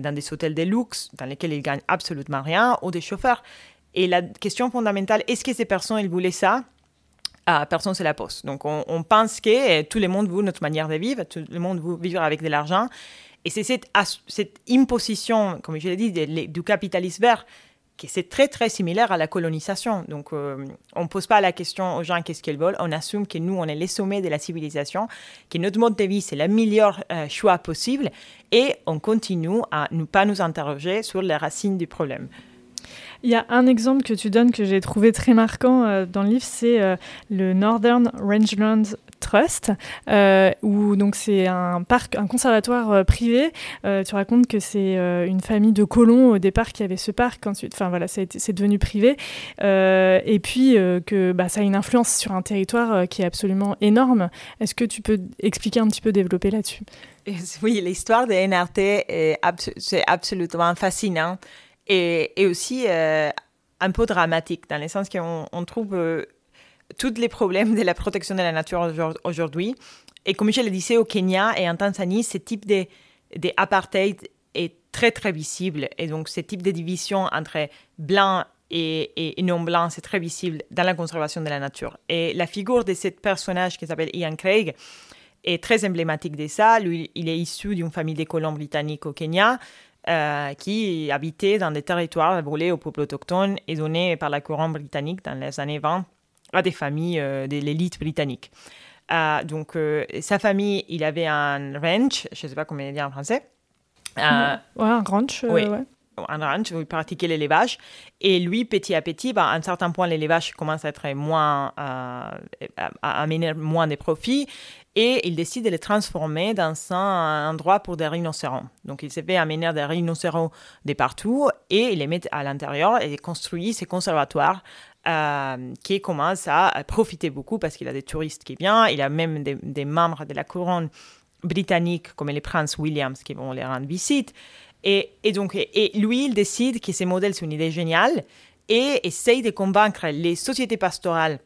dans des hôtels de luxe dans lesquels ils gagnent absolument rien, ou des chauffeurs. Et la question fondamentale, est-ce que ces personnes, ils voulaient ça ah, personne ne se la pose. Donc, on, pense que euh, tout le monde veut notre manière de vivre, tout le monde veut vivre avec de l'argent. Et c'est cette, imposition, comme je l'ai dit, du capitalisme vert c'est très très similaire à la colonisation. Donc euh, on ne pose pas la question aux gens qu'est-ce qu'ils veulent, on assume que nous on est les sommets de la civilisation, que notre mode de vie c'est le meilleur euh, choix possible et on continue à ne pas nous interroger sur les racines du problème. Il y a un exemple que tu donnes que j'ai trouvé très marquant euh, dans le livre, c'est euh, le Northern Rangelands Trust, euh, où donc c'est un parc, un conservatoire privé. tu racontes que c'est une famille de colons au départ qui avait ce parc. Ensuite, enfin voilà, c'est devenu privé, et puis que bah, ça a une influence sur un territoire qui est absolument énorme. Est-ce que tu peux expliquer un petit peu, développer là-dessus? Oui, l'histoire des NRT, c'est absolument fascinant et, aussi euh, un peu dramatique, dans le sens qu'on on trouve euh, tous les problèmes de la protection de la nature aujourd'hui. Et comme je le disais, au Kenya et en Tanzanie, ce type d'apartheid est très, très visible. Et donc, ce type de division entre blanc et, non blanc, c'est très visible dans la conservation de la nature. Et la figure de ce personnage qui s'appelle Ian Craig est très emblématique de ça. Lui, il est issu d'une famille de colons britanniques au Kenya. Euh, qui habitaient dans des territoires brûlés aux peuples autochtones et donnés par la couronne britannique dans les années 20 à des familles euh, de l'élite britannique. Euh, donc, sa famille, il avait un ranch, je ne sais pas comment dire en français. ouais, un ranch. Oui. un ranch où il pratiquait l'élevage. Et lui, petit à petit, bah, à un certain point, l'élevage commence à être moins, à amener moins de profits et il décide de les transformer dans un endroit pour des rhinocéros. Donc il s'est fait amener des rhinocéros de partout et il les met à l'intérieur et construit ces conservatoires euh, qui commencent à profiter beaucoup parce qu'il a des touristes qui viennent, il a même des, membres de la couronne britannique comme les princes Williams qui vont les rendre visite. Et, donc, lui, il décide que ces modèles, c'est une idée géniale et essaye de convaincre les sociétés pastorales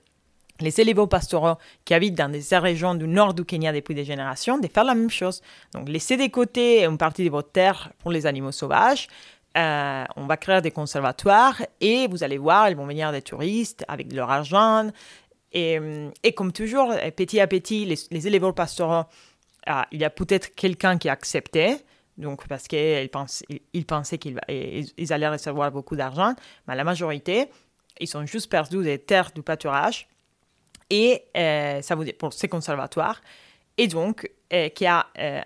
les éleveurs pastoraux qui habitent dans des régions du nord du Kenya depuis des générations de faire la même chose. Donc, laissez de côté une partie de votre terre pour les animaux sauvages. Euh, on va créer des conservatoires et vous allez voir, ils vont venir des touristes avec de leur argent. Et, et comme toujours, petit à petit, les, les éleveurs pastoraux, ah, il y a peut-être quelqu'un qui a accepté, donc parce qu'ils pensaient, ils pensaient qu'ils ils allaient recevoir beaucoup d'argent, mais la majorité, ils sont juste perdus des terres du pâturage et euh, ça veut dire pour ces conservatoires, et donc euh, qui, a, euh,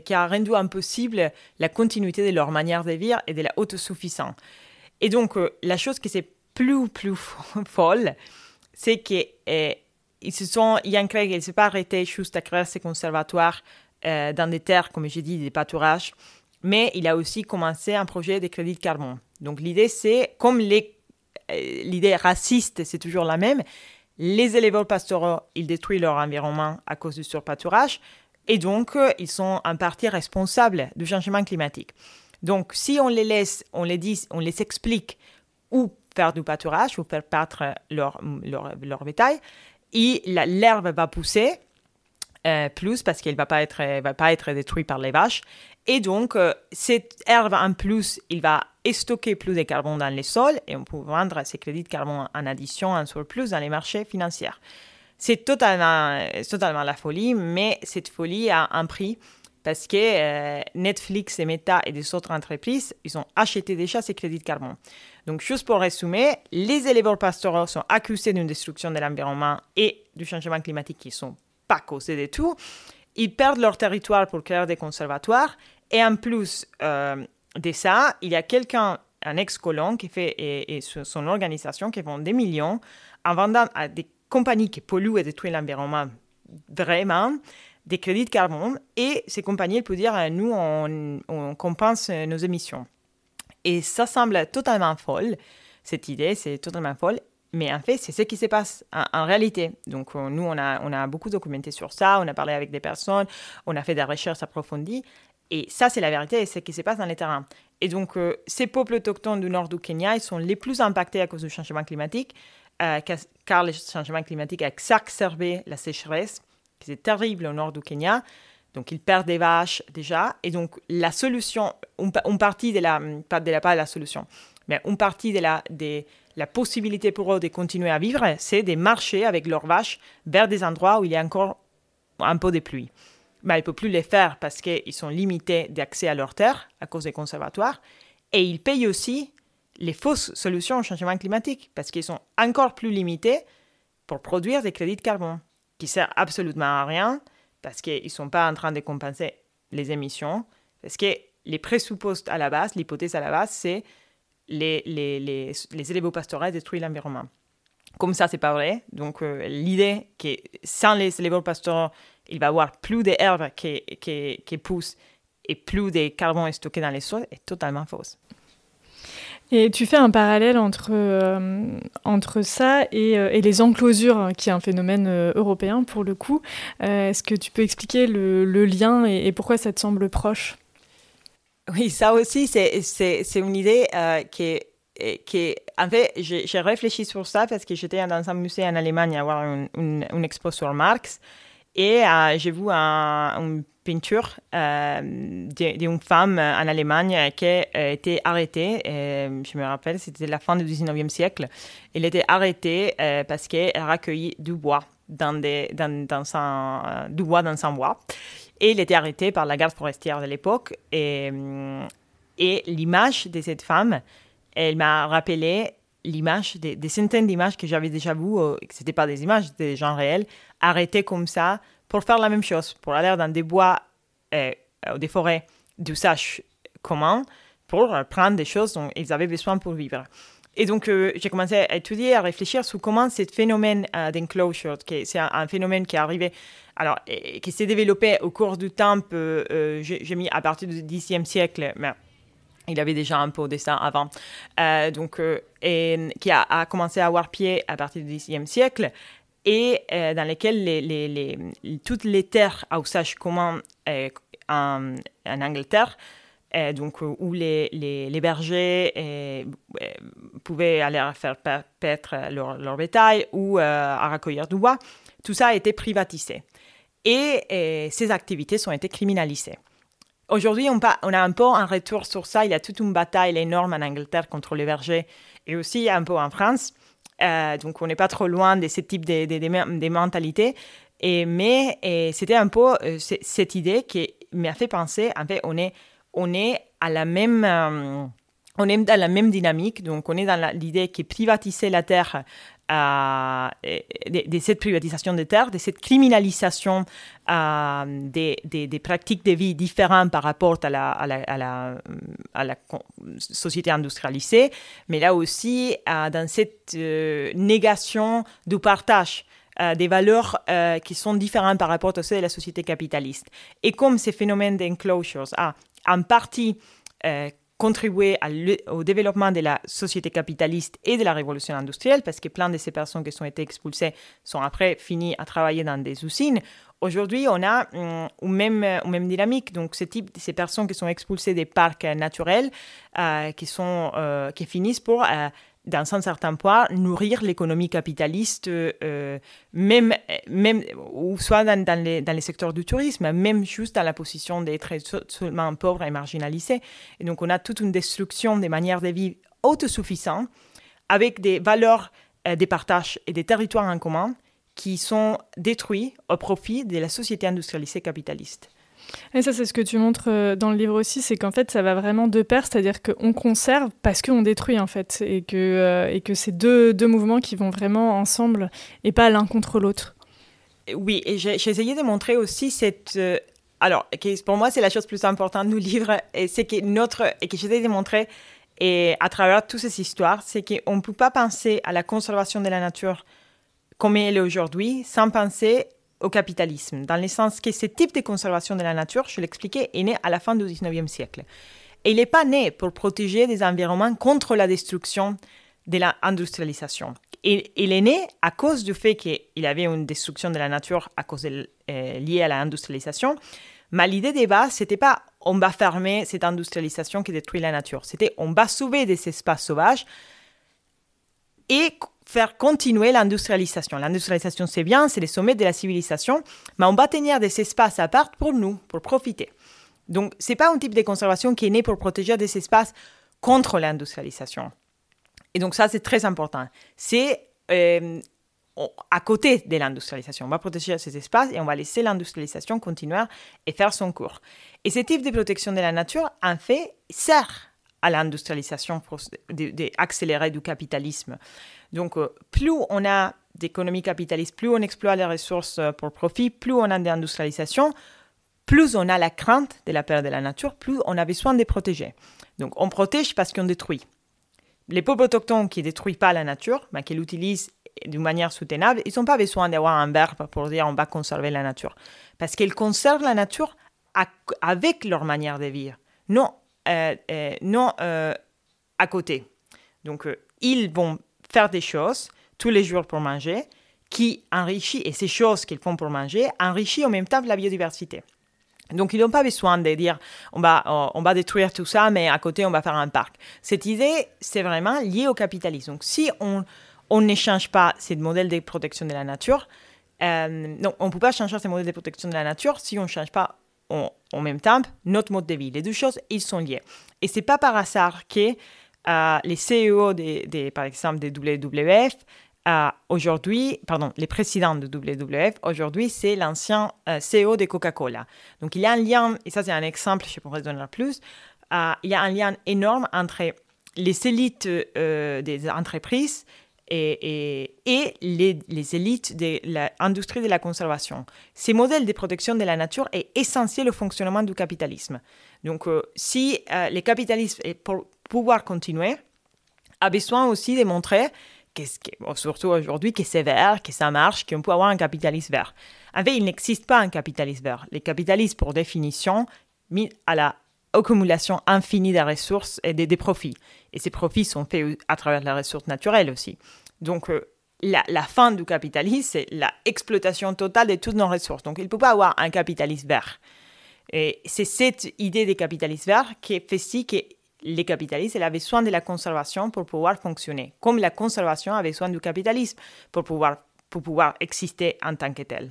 qui a rendu impossible la continuité de leur manière de vivre et de la autosuffisance. Et donc la chose qui est plus plus [LAUGHS] folle, c'est que ils se sont, Yann Craig ne s'est pas arrêté juste à créer ces conservatoires dans des terres, comme j'ai dit, des pâturages, mais il a aussi commencé un projet de crédit de carbone. Donc l'idée, c'est comme les l'idée raciste, c'est toujours la même. Les éleveurs pastoraux, ils détruisent leur environnement à cause du surpâturage et donc euh, ils sont en partie responsables du changement climatique. Donc si on les laisse, on les dit, on les explique où faire du pâturage, ou faire battre leur, leur, bétail, et l'herbe va pousser euh, plus parce qu'elle va, pas être, va pas être détruite par les vaches. Et donc, cette herbe en plus, il va stocker plus de carbone dans les sols et on peut vendre ces crédits de carbone en addition, en surplus dans les marchés financiers. C'est totalement, totalement la folie, mais cette folie a un prix parce que euh, Netflix et Meta et des autres entreprises, ils ont acheté déjà ces crédits de carbone. Donc, juste pour résumer, les éleveurs pastoraux sont accusés d'une destruction de l'environnement et du changement climatique qui ne sont pas causés du tout. Ils perdent leur territoire pour créer des conservatoires et en plus, euh, de ça, il y a quelqu'un, un ex-colon qui fait, et, son organisation qui vend des millions en vendant à des compagnies qui polluent et détruisent l'environnement vraiment des crédits de carbone et ces compagnies peuvent dire nous on, on, compense nos émissions. Et ça semble totalement folle, cette idée, c'est totalement folle. Mais en fait, c'est ce qui se passe en, réalité. Donc, euh, nous, on a, on beaucoup documenté sur ça, on a parlé avec des personnes, on a fait des recherches approfondies. Et ça, c'est la vérité, c'est ce qui se passe dans les terrains. Et donc, euh, ces peuples autochtones du nord du Kenya, ils sont les plus impactés à cause du changement climatique, euh, car le changement climatique a exacerbé la sécheresse, qui est terrible au nord du Kenya. Donc, ils perdent des vaches déjà. Et donc, la solution, une, partie de la, pas de la, pas la solution, mais une partie de la, de la possibilité pour eux de continuer à vivre, c'est de marcher avec leurs vaches vers des endroits où il y a encore un peu de pluie mais ils ne peuvent plus les faire parce qu'ils sont limités d'accès à leurs terres à cause des conservatoires. Et ils payent aussi les fausses solutions au changement climatique parce qu'ils sont encore plus limités pour produire des crédits de carbone qui servent absolument à rien parce qu'ils ne sont pas en train de compenser les émissions. Parce que les présupposés à la base, l'hypothèse à la base, c'est les, les, les, les pastoraux détruisent l'environnement. Comme ça, c'est pas vrai. Donc, euh, l'idée que sans les éleveurs pastoraux, il va y avoir plus d'herbes qui, qui, qui poussent et plus de carbone stocké dans les sols est totalement fausse. Et tu fais un parallèle entre, euh, entre ça et, euh, et, les enclosures, qui est un phénomène européen pour le coup. Est-ce que tu peux expliquer le, lien et, pourquoi ça te semble proche? Oui, ça aussi, c'est une idée qui est qui, en fait, j'ai réfléchi sur ça parce que j'étais dans un musée en Allemagne à voir une, une, sur Marx. Et euh, j'ai vu une peinture euh, d'une femme en Allemagne qui a été arrêtée. je me rappelle, c'était la fin du 19e siècle. Elle était arrêtée euh, parce qu'elle recueillit du bois dans, des, du bois dans son bois. Et elle était arrêtée par la garde forestière de l'époque. Et, et l'image de cette femme, elle m'a rappelé l'image, des, centaines d'images que j'avais déjà vues, euh, n'étaient pas des images, c'était des gens réels, arrêtés comme ça pour faire la même chose, pour aller dans des bois euh, des forêts d'usage commun pour prendre des choses dont ils avaient besoin pour vivre. Et donc, euh, j'ai commencé à étudier, à réfléchir sur comment ce phénomène d'enclosure, c'est un, un, phénomène qui est arrivé, alors, qui s'est développé au cours du temps, j'ai mis à partir du Xe siècle, mais il avait déjà un peu de ça avant, euh, donc, euh, et, qui a, commencé à avoir pied à partir du Xe siècle et euh, dans lesquels les, les, les, toutes les terres à usage commun en, Angleterre donc, où les, bergers pouvaient aller faire paître leur, leur bétail ou à recueillir du bois. Tout ça a été privatisé. Et, ces activités ont été criminalisées. Aujourd'hui, on, a un peu un retour sur ça. Il y a toute une bataille énorme en Angleterre contre les bergers et aussi un peu en France. Euh, donc, on n'est pas trop loin de ce type de, de, mentalités. Et, mais c'était un peu euh, cette idée qui m'a fait penser, en fait, on est. Euh, on est dans la même dynamique, donc on est dans l'idée que privatiser la terre de, cette privatisation des terres, de cette criminalisation des, des, pratiques de vie différentes par rapport à la, société industrialisée, mais là aussi dans cette euh, négation du partage euh, des valeurs euh, qui sont différentes par rapport à celles de la société capitaliste. Et comme ces phénomènes d'enclosures a en partie contribuer au développement de la société capitaliste et de la révolution industrielle, parce que plein de ces personnes qui ont été expulsées sont après finies à travailler dans des usines. Aujourd'hui, on a hum, une, même, une même dynamique. Donc, ce type, ces personnes qui sont expulsées des parcs naturels, euh, qui, sont, euh, qui finissent pour euh, dans un certain point, nourrir l'économie capitaliste, euh, même, même, ou soit dans, les, dans, les, secteurs du tourisme, même juste dans la position d'être seulement pauvres et marginalisés. Et donc, on a toute une destruction des manières de vivre autosuffisantes, avec des valeurs euh, des partages et des territoires en commun qui sont détruits au profit de la société industrialisée capitaliste. Et ça, c'est ce que tu montres euh, dans le livre aussi, c'est qu'en fait, ça va vraiment de pair, c'est-à-dire qu'on conserve parce qu'on détruit, en fait, et que, euh, que c'est deux, deux mouvements qui vont vraiment ensemble et pas l'un contre l'autre. Oui, et j'ai essayé de montrer aussi cette... Euh, alors, pour moi, c'est la chose plus importante du livre, et c'est que notre... et que j'essaie de montrer et à travers toutes ces histoires, c'est qu'on ne peut pas penser à la conservation de la nature comme elle est aujourd'hui sans penser au capitalisme, dans le sens que ce type de conservation de la nature, je l'expliquais, est né à la fin du 19e siècle. Et il n'est pas né pour protéger des environnements contre la destruction de l'industrialisation. Il, il est né à cause du fait qu'il y avait une destruction de la nature à cause euh, liée à l'industrialisation. Mais l'idée de base, c'était pas on va fermer cette industrialisation qui détruit la nature. C'était on va sauver des espaces sauvages et faire continuer l'industrialisation. L'industrialisation, c'est bien, c'est les sommets de la civilisation, mais on va tenir des espaces à part pour nous, pour profiter. Donc, ce n'est pas un type de conservation qui est né pour protéger des espaces contre l'industrialisation. Et donc, ça, c'est très important. C'est euh, à côté de l'industrialisation. On va protéger ces espaces et on va laisser l'industrialisation continuer et faire son cours. Et ce type de protection de la nature, en fait, sert à l'industrialisation, d'accélérer du capitalisme. Donc, euh, plus on a d'économie capitaliste, plus on exploite les ressources euh, pour profit, plus on a d'industrialisation, plus on a la crainte de la perte de la nature, plus on a besoin de protéger. Donc, on protège parce qu'on détruit. Les peuples autochtones qui ne détruisent pas la nature, mais qui l'utilisent d'une manière soutenable, ils n'ont pas besoin d'avoir un verbe pour dire on va conserver la nature. Parce qu'ils conservent la nature avec leur manière de vivre, non, non à côté. Donc, ils vont faire des choses tous les jours pour manger qui enrichit, et ces choses qu'ils font pour manger, enrichit en même temps la biodiversité. Donc, ils n'ont pas besoin de dire on va, euh, on va détruire tout ça, mais à côté, on va faire un parc. Cette idée, c'est vraiment lié au capitalisme. Donc, si on, on n'échange pas ces modèles de protection de la nature, euh, on ne peut pas changer ces modèles de protection de la nature si on ne change pas en, même temps notre mode de vie. Les deux choses, ils sont liés. Et c'est pas par hasard que les CEO, des, par exemple, des WWF, aujourd'hui, pardon, les présidents de WWF, aujourd'hui, c'est l'ancien euh, CEO de Coca-Cola. Donc, il y a un lien, et ça, c'est un exemple, je pourrais donner plus, euh, il y a un lien énorme entre les élites euh, des entreprises et, les, élites de l'industrie de la conservation. Ces modèles de protection de la nature est essentiel au fonctionnement du capitalisme. Donc, si les capitalistes, pour, pouvoir continuer, a besoin aussi de montrer, que, surtout aujourd'hui, que c'est vert, que ça marche, qu'on peut avoir un capitalisme vert. En fait, il n'existe pas un capitalisme vert. Le capitalisme, pour définition, mis à la accumulation infinie des ressources et des, profits. Et ces profits sont faits à travers les ressources naturelles aussi. Donc, euh, la, fin du capitalisme, c'est l'exploitation totale de toutes nos ressources. Donc, il ne peut pas avoir un capitalisme vert. Et c'est cette idée des capitalistes verts qui fait si que les capitalistes avaient besoin de la conservation pour pouvoir fonctionner, comme la conservation avait besoin du capitalisme pour pouvoir, pour pouvoir exister en tant que tel.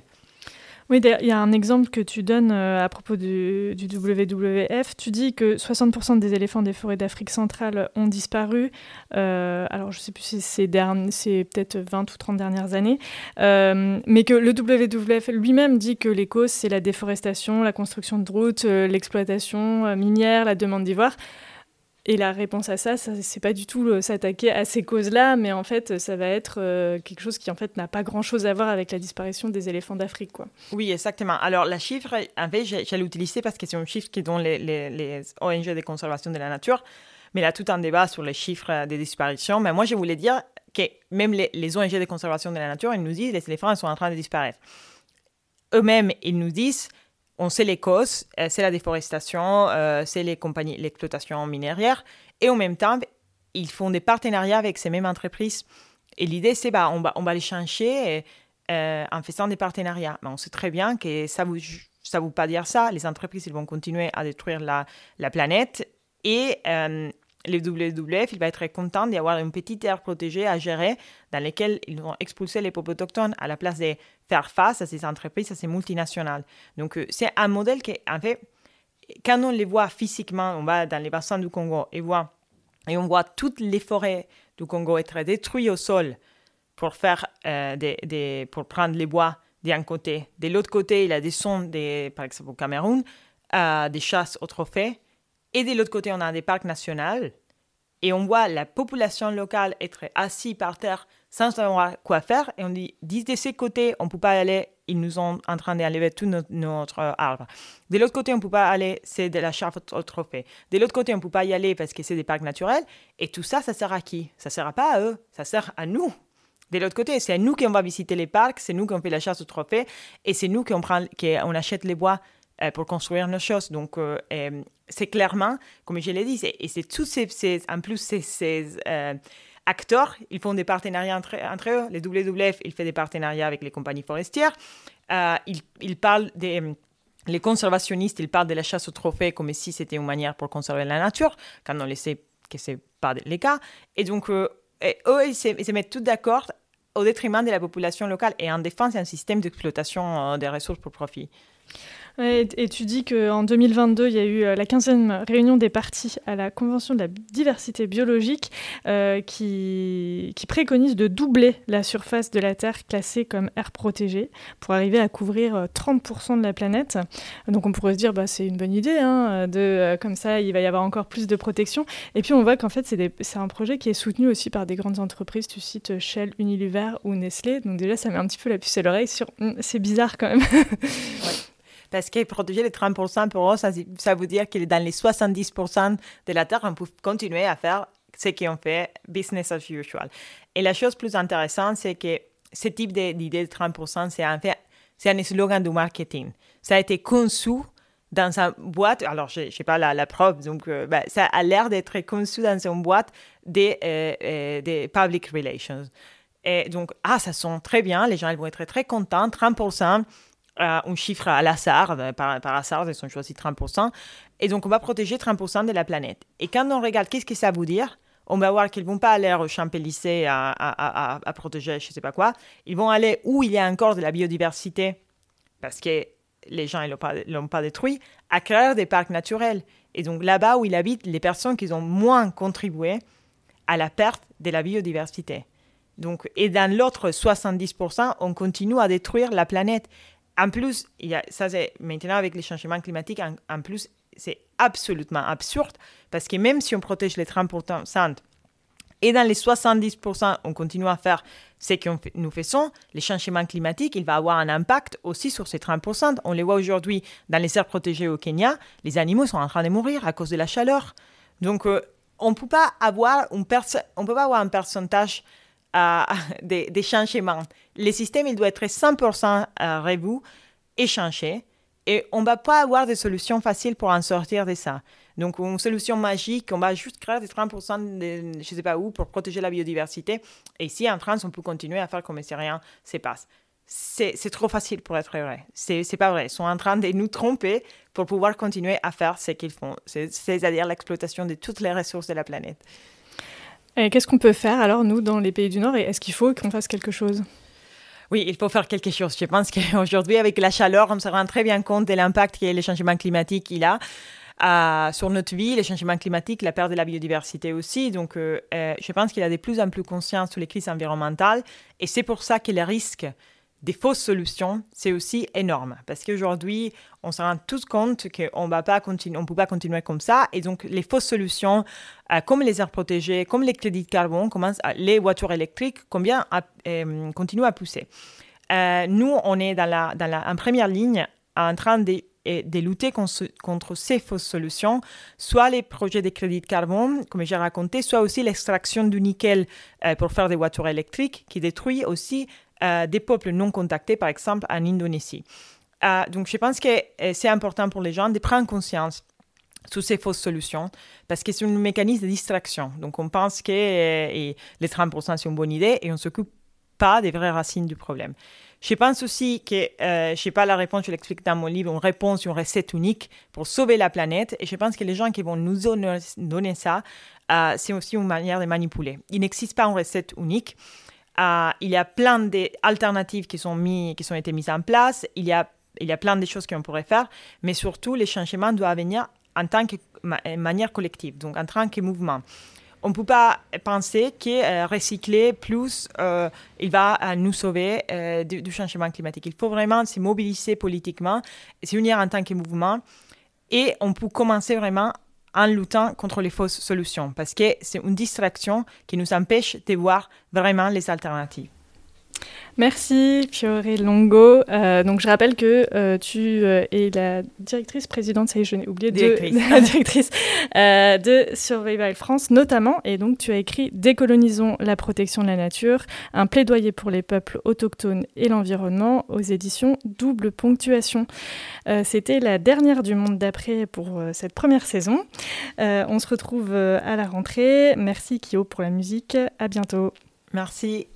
Oui, il y a un exemple que tu donnes euh, à propos du, WWF. Tu dis que 60% des éléphants des forêts d'Afrique centrale ont disparu. Euh, alors, je ne sais plus si c'est, peut-être 20 ou 30 dernières années. Euh, mais que le WWF lui-même dit que les causes, c'est la déforestation, la construction de routes, l'exploitation minière, la demande d'ivoire. Et la réponse à ça, ça c'est pas du tout euh, s'attaquer à ces causes-là, mais en fait, ça va être euh, quelque chose qui en fait n'a pas grand-chose à voir avec la disparition des éléphants d'Afrique, quoi. Oui, exactement. Alors, la chiffre, en fait, j'allais l'utiliser parce que c'est un chiffre qui donne les, les, ONG de conservation de la nature, mais a tout un débat sur les chiffres des disparitions. Mais moi, je voulais dire que même les, les ONG de conservation de la nature, ils nous disent les éléphants sont en train de disparaître. Eux-mêmes, ils nous disent on sait les causes, euh, c'est la déforestation, euh, c'est les compagnies, l'exploitation minière, et en même temps, ils font des partenariats avec ces mêmes entreprises. Et l'idée, c'est bah, on va, on va les changer euh, en faisant des partenariats. Mais on sait très bien que ça vous ça ne veut pas dire ça. Les entreprises, ils vont continuer à détruire la, la planète et le WWF, il va être content d'y avoir une petite aire protégée à gérer dans laquelle ils vont expulser les peuples autochtones à la place de faire face à ces entreprises, à ces multinationales. Donc, euh, c'est un modèle qui, en fait, quand on les voit physiquement, on va dans les bassins du Congo et, voit, et on voit toutes les forêts du Congo être détruites au sol pour, faire, euh, des, pour prendre les bois d'un côté. De l'autre côté, il y a des sons, des, par exemple au Cameroun, euh, des chasses au trophée et de l'autre côté, on a des parcs nationaux. Et on voit la population locale être assise par terre sans savoir quoi faire. Et on dit, de ces côtés, on ne peut pas aller. Ils nous sont en train d'enlever tout notre, notre, arbre. De l'autre côté, on ne peut pas aller. C'est de la chasse au trophée. De l'autre côté, on ne peut pas y aller parce que c'est des parcs naturels. Et tout ça, ça sert à qui? Ça ne sert pas à eux. Ça sert à nous. De l'autre côté, c'est nous qui on va visiter les parcs, c'est nous qui on fait la chasse au trophée, et c'est nous qui on, prend, qui achète les bois euh, pour construire nos choses. Donc, euh, euh, c'est clairement, comme je l'ai dit, et c'est tous ces, en plus, ces, acteurs, ils font des partenariats entre, eux. Les WWF, ils font des partenariats avec les compagnies forestières. ils, ils, parlent des... Les conservationnistes, ils parlent de la chasse au trophée comme si c'était une manière pour conserver la nature, quand on le sait que ce n'est pas le cas. Et donc, eux, ils se mettent tous d'accord au détriment de la population locale et en défense d'un système d'exploitation des ressources pour profit et, tu dis qu'en 2022, il y a eu euh, la 15e réunion des partis à la Convention de la diversité biologique euh, qui, qui, préconise de doubler la surface de la Terre classée comme aire protégée pour arriver à couvrir 30% euh, de la planète. Donc on pourrait se dire, bah, c'est une bonne idée, hein, de, comme ça il va y avoir encore plus de protection. Et puis on voit qu'en fait c'est un projet qui est soutenu aussi par des grandes entreprises, tu cites Shell, Unilever ou Nestlé. Donc déjà ça met un petit peu la puce à l'oreille sur, hum, c'est bizarre quand même. [LAUGHS] Parce que protéger les 30% pour eux, ça, veut dire est dans les 70% de la Terre, on peut continuer à faire ce qu'on fait, business as usual. Et la chose plus intéressante, c'est que ce type d'idée de 30%, c'est en fait c'est un slogan du marketing. Ça a été conçu dans une boîte, alors je n'ai pas la, preuve, donc euh, ben, ça a l'air d'être conçu dans une boîte des, euh, euh, des public relations. Et donc, ah, ça sent très bien, les gens ils vont être très contents, 30%, un chiffre à l'hasard, euh, par, par hasard, ils ont choisi 30%. Et donc, on va protéger 30% de la planète. Et quand on regarde qu'est-ce que ça veut dire, on va voir qu'ils ne vont pas aller au champ Élysée à, à, à, à, protéger je sais pas quoi. Ils vont aller où il y a encore de la biodiversité, parce que les gens ne l'ont pas, pas détruit, à créer des parcs naturels. Et donc là-bas où ils habitent, les personnes qui ont moins contribué à la perte de la biodiversité. Donc, et dans l'autre 70%, on continue à détruire la planète. En plus, ça c'est maintenant avec les changements climatiques, en, plus, c'est absolument absurde parce que même si on protège les 30% et dans les 70%, on continue à faire ce que nous faisons, les changements climatiques, il va avoir un impact aussi sur ces 30%. On les voit aujourd'hui dans les aires protégées au Kenya, les animaux sont en train de mourir à cause de la chaleur. Donc, euh, on ne peut pas avoir on peut pourcentage [LAUGHS] des, changements. Le système, il doit être 100% revu et changé. Et on ne va pas avoir de solution facile pour en sortir de ça. Donc, une solution magique, on va juste créer des 30% de, je ne sais pas où pour protéger la biodiversité. Et ici, en France, on peut continuer à faire comme si rien se passe. c'est trop facile pour être vrai. C'est pas vrai. Ils sont en train de nous tromper pour pouvoir continuer à faire ce qu'ils font, c'est-à-dire l'exploitation de toutes les ressources de la planète. Qu'est-ce qu'on peut faire alors, nous, dans les pays du Nord? Et est-ce qu'il faut qu'on fasse quelque chose? Oui, il faut faire quelque chose. Je pense [LAUGHS] qu'aujourd'hui, avec la chaleur, on se rend très bien compte de l'impact que le changement climatique il a. Euh, sur notre vie, les changements climatiques, la perte de la biodiversité aussi. Donc, euh, euh, je pense qu'il a de plus en plus conscience sur les crises environnementales. Et c'est pour ça que les risques des fausses solutions, c'est aussi énorme. Parce qu'aujourd'hui, on se rend tous compte qu'on ne peut pas continuer comme ça. Et donc, les fausses solutions, euh, comme les aires protégées, comme les crédits de carbone, commencent les voitures électriques, combien euh, continuent à pousser. Euh, nous, on est dans la, en première ligne en train de, lutter contre, contre, ces fausses solutions, soit les projets de crédits de carbone, comme j'ai raconté, soit aussi l'extraction du nickel pour faire des voitures électriques qui détruit aussi euh, des peuples non contactés, par exemple en Indonésie. Euh, donc je pense que euh, c'est important pour les gens de prendre conscience sur ces fausses solutions parce que c'est un mécanisme de distraction. Donc on pense que les 30% c'est une bonne idée et on ne s'occupe pas des vraies racines du problème. Je pense aussi que, je ne sais pas la réponse, je l'explique dans mon livre, une réponse, une recette unique pour sauver la planète. Et je pense que les gens qui vont nous donner ça, c'est aussi une manière de manipuler. Il n'existe pas une recette unique. Euh, il y a plein d'alternatives qui sont mis, qui sont été mises en place. Il y a, il y a plein de choses qu'on pourrait faire, mais surtout les changements doivent venir en tant que manière collective, donc en tant que mouvement. On ne peut pas penser que euh, recycler plus, euh, il va nous sauver du, du, changement climatique. Il faut vraiment se mobiliser politiquement, s'unir en tant que mouvement, et on peut commencer vraiment en luttant contre les fausses solutions, parce que c'est une distraction qui nous empêche de voir vraiment les alternatives. Merci Fiore Longo. Euh, donc je rappelle que euh, tu euh, es la directrice présidente, ça y est, je n'ai oublié, de, [LAUGHS] la directrice de Survival France notamment, et donc tu as écrit Décolonisons la protection de la nature, un plaidoyer pour les peuples autochtones et l'environnement aux éditions Double Ponctuation. C'était la dernière du Monde d'après pour cette première saison. on se retrouve à la rentrée. Merci Kyo pour la musique. À bientôt. Merci.